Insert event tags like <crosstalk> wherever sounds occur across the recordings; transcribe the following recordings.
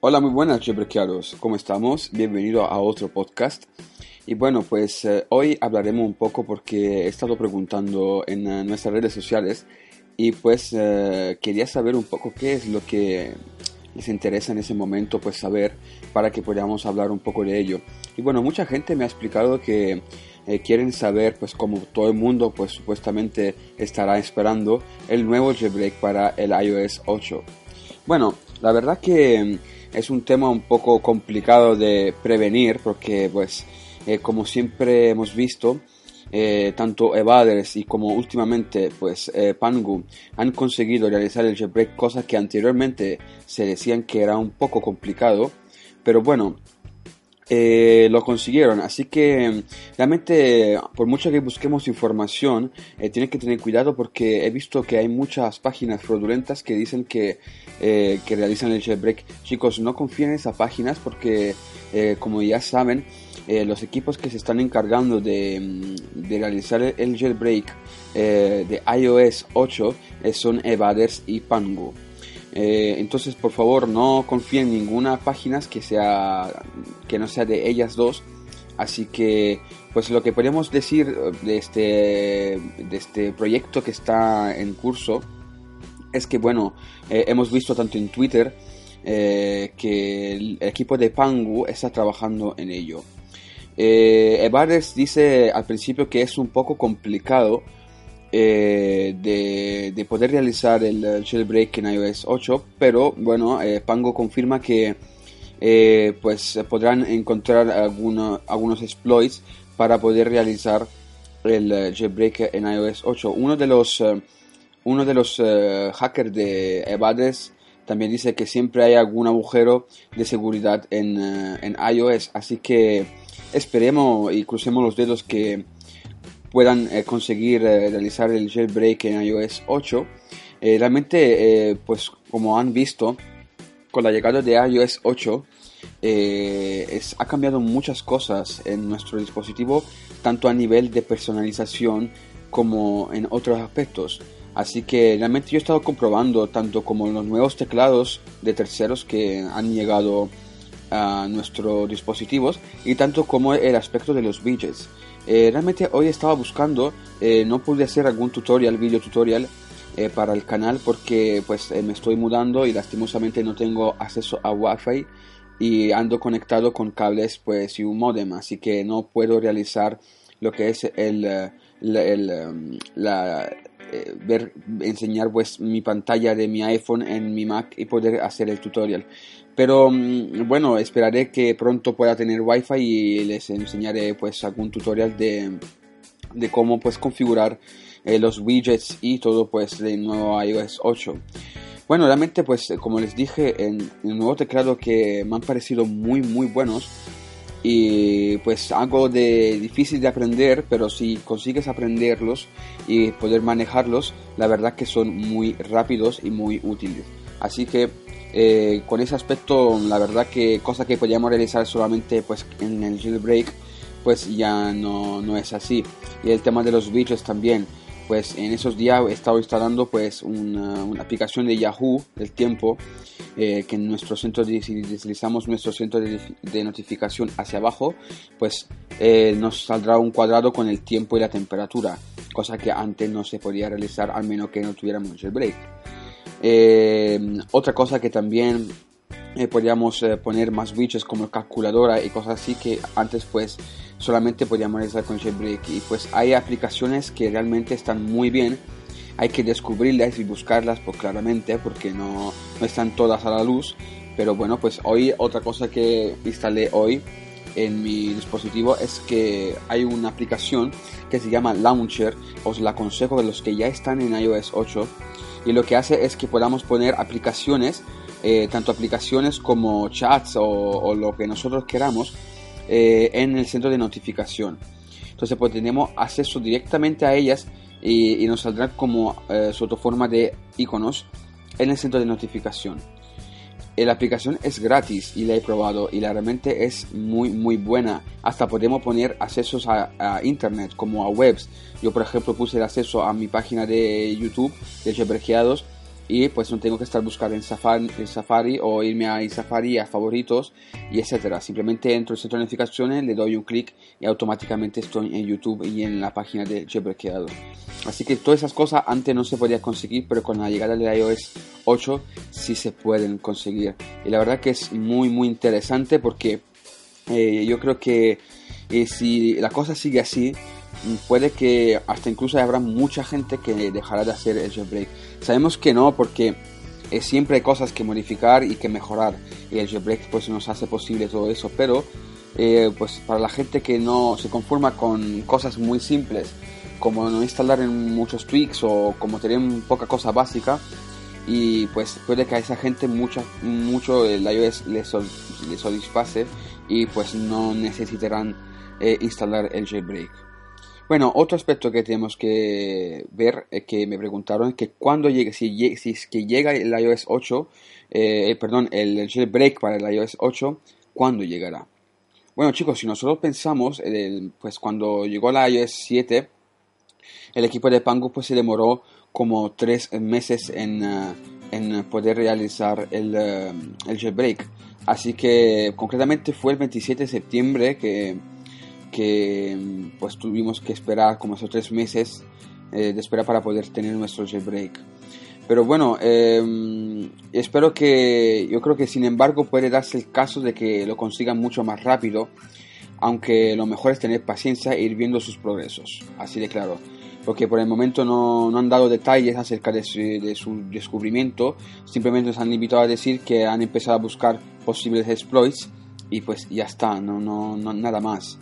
Hola, muy buenas, chebrequeados. ¿Cómo estamos? Bienvenido a otro podcast. Y bueno, pues eh, hoy hablaremos un poco porque he estado preguntando en eh, nuestras redes sociales y pues eh, quería saber un poco qué es lo que les interesa en ese momento, pues saber para que podamos hablar un poco de ello. Y bueno, mucha gente me ha explicado que quieren saber, pues como todo el mundo, pues supuestamente estará esperando el nuevo jailbreak para el iOS 8. Bueno, la verdad que es un tema un poco complicado de prevenir porque pues eh, como siempre hemos visto eh, tanto Evaders y como últimamente pues eh, Pangu han conseguido realizar el jailbreak cosa que anteriormente se decían que era un poco complicado. Pero bueno eh, lo consiguieron. Así que realmente, por mucho que busquemos información, eh, tienen que tener cuidado porque he visto que hay muchas páginas fraudulentas que dicen que, eh, que realizan el jailbreak. Chicos, no confíen en esas páginas porque, como ya saben, los equipos que se están encargando de, mm, de realizar el jailbreak de iOS 8 son Evaders y Pangu. Eh, entonces, por favor, no confíen en ninguna página que, sea, que no sea de ellas dos. Así que, pues lo que podemos decir de este, de este proyecto que está en curso es que, bueno, eh, hemos visto tanto en Twitter eh, que el equipo de Pangu está trabajando en ello. Eh, dice al principio que es un poco complicado eh, de, poder realizar el jailbreak en iOS 8, pero bueno, eh, Pango confirma que eh, pues podrán encontrar algunos exploits para poder realizar el jailbreak en iOS 8. Uno de los, uno de los hackers de Evades también dice que siempre hay algún agujero de seguridad en, en iOS, así que esperemos y crucemos los dedos que puedan eh, conseguir eh, realizar el jailbreak en iOS 8. Eh, realmente, pues como han visto, con la llegada de iOS 8 es, ha cambiado muchas cosas en nuestro dispositivo, tanto a nivel de personalización como en otros aspectos. Así que realmente yo he estado comprobando tanto como los nuevos teclados de terceros que han llegado a nuestros dispositivos y tanto como el aspecto de los widgets. Eh, realmente hoy estaba buscando, eh, no pude hacer algún tutorial, video tutorial eh, para el canal porque pues me estoy mudando y lastimosamente no tengo acceso a wifi y ando conectado con cables pues y un modem, así que no puedo realizar lo que es el, el, la, ver, enseñar pues mi pantalla de mi iPhone en mi Mac y poder hacer el tutorial. Pero mm, bueno, esperaré que pronto pueda tener wifi y les enseñaré pues algún tutorial de, de cómo pues configurar eh, los widgets y todo pues de nuevo iOS 8. Bueno, realmente pues como les dije en el nuevo teclado que me han parecido muy muy buenos y pues algo de difícil de aprender, pero si consigues aprenderlos y poder manejarlos, la verdad que son muy rápidos y muy útiles. Así que eh, con ese aspecto, la verdad que cosa que podíamos realizar solamente pues en el jailbreak, pues ya no, no es así. Y el tema de los widgets también, pues en esos días he estado instalando pues una, aplicación de Yahoo del tiempo, eh, que en nuestro centro, de, si deslizamos nuestro centro de, notificación hacia abajo, pues eh, nos saldrá un cuadrado con el tiempo y la temperatura, cosa que antes no se podía realizar al menos que no tuviéramos jailbreak. Eh, otra cosa que también eh, eh, poner más widgets como calculadora y cosas así que antes pues solamente podíamos realizar con jailbreak y pues hay aplicaciones que realmente están muy bien hay que descubrirlas y buscarlas pues, claramente porque no, no están todas a la luz Pero bueno, pues hoy otra cosa que instalé hoy en mi dispositivo es que hay una aplicación que se llama Launcher. Os la aconsejo de los que ya están en iOS 8. Y lo que hace es que podamos poner aplicaciones, eh, tanto aplicaciones como chats o, lo que nosotros queramos, eh, en el centro de notificación. Entonces pues tenemos acceso directamente a ellas y, nos saldrá como eh, su forma de iconos en el centro de notificación la aplicación es gratis y la he probado y la realmente es muy muy buena. Hasta podemos poner accesos a, internet como a webs. Yo por ejemplo puse el acceso a mi página de YouTube de Chebergeados y pues no tengo que estar buscando en Safari, en Safari o irme a Safari a favoritos y etcétera. Simplemente entro en centro de notificaciones, le doy un clic y automáticamente estoy en YouTube y en la página de Chebergeados. Así que todas esas cosas antes no se podía conseguir, pero con la llegada de iOS 8 sí se pueden conseguir. Y la verdad que es muy muy interesante porque eh, yo creo que eh, si la cosa sigue así, puede que hasta incluso habrá mucha gente que dejará de hacer el jailbreak. Sabemos que no porque eh, siempre hay cosas que modificar y que mejorar y el jailbreak pues nos hace posible todo eso, pero eh, pues para la gente que no se conforma con cosas muy simples como no instalar en muchos tweaks o como tener poca cosa básica y pues puede que a esa gente mucha, mucho el iOS les, les satisface y pues no necesitarán eh, instalar el jailbreak. Bueno, otro aspecto que tenemos que ver, eh, que me preguntaron, es que cuando llegue, si, es que llega el iOS 8, eh, perdón, el, jailbreak para el iOS 8, ¿cuándo llegará? Bueno chicos, si nosotros pensamos, pues cuando llegó la iOS 7, el equipo de Pangu pues se demoró como tres meses en, uh, en poder realizar el, uh, el jailbreak. Así que concretamente fue el 27 de septiembre que que pues tuvimos que esperar como esos tres meses eh, de espera para poder tener nuestro jailbreak. Pero bueno, em, espero que, yo creo que sin embargo puede darse el caso de que lo consigan mucho más rápido, aunque lo mejor es tener paciencia e ir viendo sus progresos, así de claro. Porque por el momento no, han dado detalles acerca de su, de su, descubrimiento, simplemente nos han invitado a decir que han empezado a buscar posibles exploits y pues ya está, no, no nada más.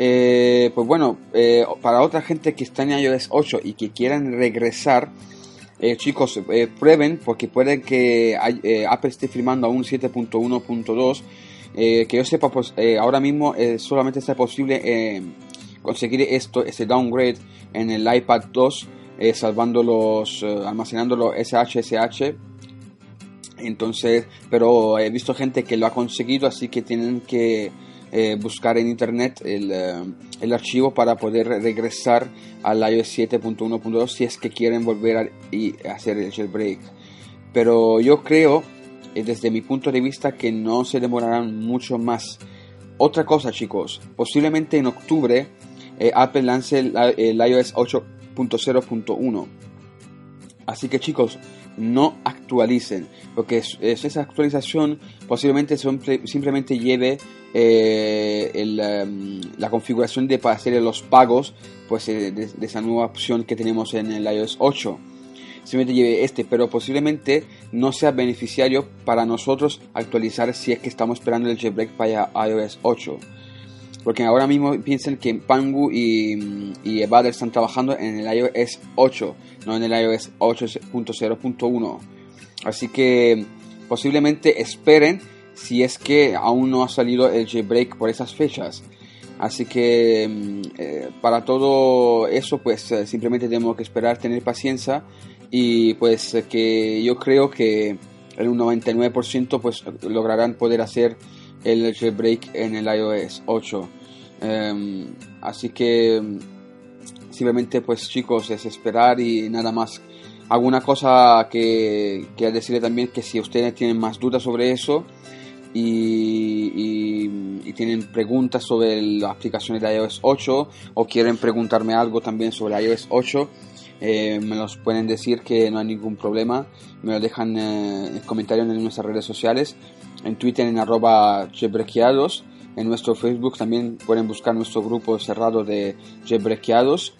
Eh, pues bueno, eh, para otra gente que está en iOS 8 y que quieran regresar, eh, chicos, prueben porque puede que Apple esté firmando a un 7.1.2. que yo sepa, pues ahora mismo solamente está posible conseguir esto, ese downgrade en el iPad 2, salvando los, almacenando los SHSH. Entonces, pero he visto gente que lo ha conseguido, así que tienen que eh, buscar en internet el, eh, el, archivo para poder regresar al iOS 7.1.2 si es que quieren volver a, hacer el jailbreak. Pero yo creo, eh, desde mi punto de vista, que no se demorarán mucho más. Otra cosa, chicos, posiblemente en octubre Apple lance el, iOS 8.0.1. Así que chicos, no actualicen, porque esa actualización posiblemente simplemente lleve eh, em, la configuración de para hacer los pagos pues eh, de, esa nueva opción que tenemos en el iOS 8 simplemente lleve este pero posiblemente no sea beneficiario para nosotros actualizar si es que estamos esperando el jailbreak para iOS 8 porque ahora mismo piensen que Pangu y, y están trabajando en el iOS 8 no en el iOS 8.0.1 así que posiblemente esperen si es que aún no ha salido el jailbreak por esas fechas. Así que mm, eh, para todo eso pues eh, simplemente tenemos que esperar, tener paciencia y pues que yo creo que un 99% pues lograrán poder hacer el jailbreak en el iOS 8. Em, así que mm, simplemente pues chicos es esperar y nada más. Alguna cosa que, que decirle también que si ustedes tienen más dudas sobre eso, y, tienen preguntas sobre las aplicaciones de iOS 8 o quieren preguntarme algo también sobre iOS 8, eh, me los pueden decir que no hay ningún problema. Me lo dejan eh, en comentarios en nuestras redes sociales, en Twitter en arroba jebrequeados, en nuestro Facebook también pueden buscar nuestro grupo cerrado de jebrequeados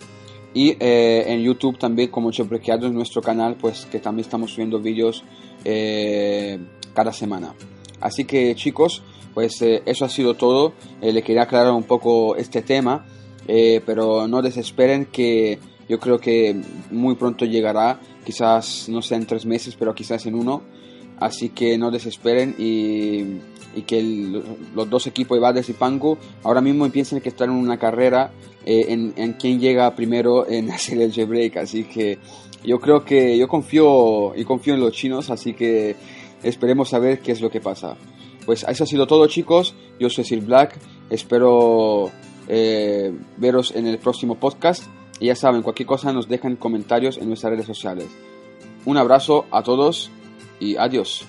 y eh, en YouTube también como jebrequeados, nuestro canal, pues que también estamos subiendo vídeos cada semana. Así que chicos, pues eh, eso ha sido todo. Eh, le quería aclarar un poco este tema, eh, pero no desesperen que yo creo que muy pronto llegará, quizás no sea en tres meses, pero quizás en uno. Así que no desesperen y, que los dos equipos, Evades y Pango, ahora mismo empiecen que están en una carrera en, en quién llega primero en <laughs> hacer el jailbreak. Así que yo creo que yo confío y confío en los chinos, así que esperemos a ver qué es lo que pasa. Pues eso ha sido todo chicos, yo soy Sir Black, espero eh, veros en el próximo podcast y ya saben, cualquier cosa nos dejan comentarios en nuestras redes sociales. Un abrazo a todos y adiós.